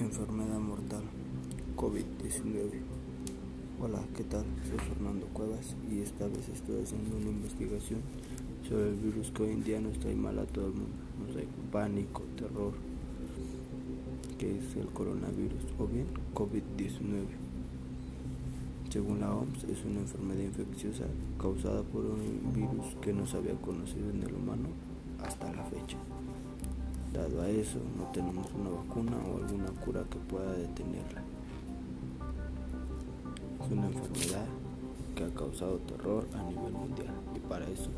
Enfermedad mortal COVID-19. Hola, ¿qué tal? Soy Fernando Cuevas y esta vez estoy haciendo una investigación sobre el virus que hoy en día nos trae mal a todo el mundo. Nos trae pánico, terror, que es el coronavirus o bien COVID-19. Según la OMS, es una enfermedad infecciosa causada por un virus que no se había conocido en el humano hasta la fecha. Dado a eso, no tenemos una vacuna o alguna cura que pueda detenerla. Es una enfermedad que ha causado terror a nivel mundial y para eso